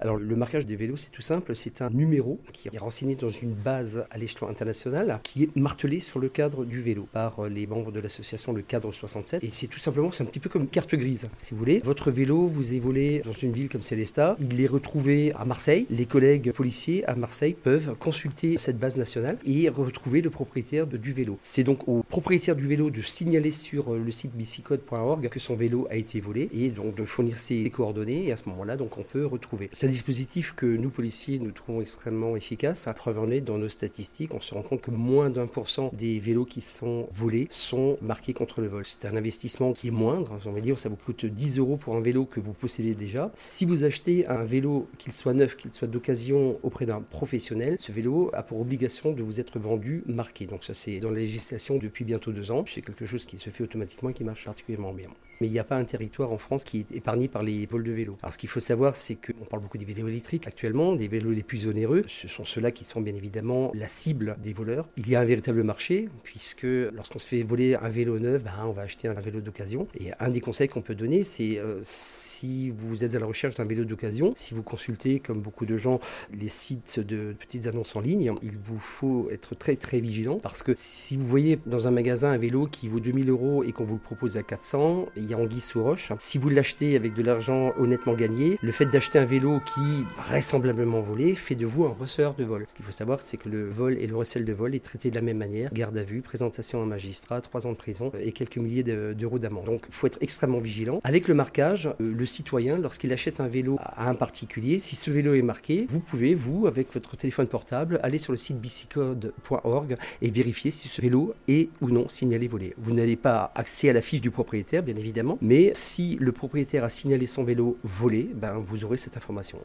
Alors le marquage des vélos, c'est tout simple, c'est un numéro qui est renseigné dans une base à l'échelon international qui est martelé sur le cadre du vélo par euh, les membres de l'association Le Cadre 67 et c'est tout simplement, c'est un petit peu comme carte grise si vous voulez. Votre vélo, vous est volé dans une ville comme Célestat, il est retrouvé à Marseille. Les collègues policiers à Marseille peuvent consulter cette base nationale et retrouver le propriétaire du vélo. C'est donc au propriétaire du vélo de signaler sur euh, le site bicicode.org que son vélo a été volé et donc de fournir ses coordonnées et à ce moment-là donc on peut retrouver un dispositif que nous, policiers, nous trouvons extrêmement efficace. À preuve en est, dans nos statistiques, on se rend compte que moins d'un pour cent des vélos qui sont volés sont marqués contre le vol. C'est un investissement qui est moindre. On va dire, ça vous coûte 10 euros pour un vélo que vous possédez déjà. Si vous achetez un vélo, qu'il soit neuf, qu'il soit d'occasion auprès d'un professionnel, ce vélo a pour obligation de vous être vendu marqué. Donc ça, c'est dans la législation depuis bientôt deux ans. C'est quelque chose qui se fait automatiquement et qui marche particulièrement bien. Mais il n'y a pas un territoire en France qui est épargné par les vols de vélos. Alors ce qu'il faut savoir, c'est qu'on parle beaucoup des vélos électriques actuellement, des vélos les plus onéreux. Ce sont ceux-là qui sont bien évidemment la cible des voleurs. Il y a un véritable marché, puisque lorsqu'on se fait voler un vélo neuf, ben, on va acheter un vélo d'occasion. Et un des conseils qu'on peut donner, c'est euh, si vous êtes à la recherche d'un vélo d'occasion, si vous consultez, comme beaucoup de gens, les sites de petites annonces en ligne, il vous faut être très très vigilant parce que si vous voyez dans un magasin un vélo qui vaut 2000 euros et qu'on vous le propose à 400, il y a anguille sous roche. Si vous l'achetez avec de l'argent honnêtement gagné, le fait d'acheter un vélo qui vraisemblablement volé fait de vous un receveur de vol. Ce qu'il faut savoir, c'est que le vol et le recel de vol est traité de la même manière. Garde à vue, présentation à un magistrat, 3 ans de prison et quelques milliers d'euros d'amende. Donc il faut être extrêmement vigilant. Avec le marquage, le citoyen, lorsqu'il achète un vélo à un particulier, si ce vélo est marqué, vous pouvez, vous, avec votre téléphone portable, aller sur le site bicicode.org et vérifier si ce vélo est ou non signalé volé. Vous n'avez pas accès à la fiche du propriétaire, bien évidemment, mais si le propriétaire a signalé son vélo volé, ben, vous aurez cette information.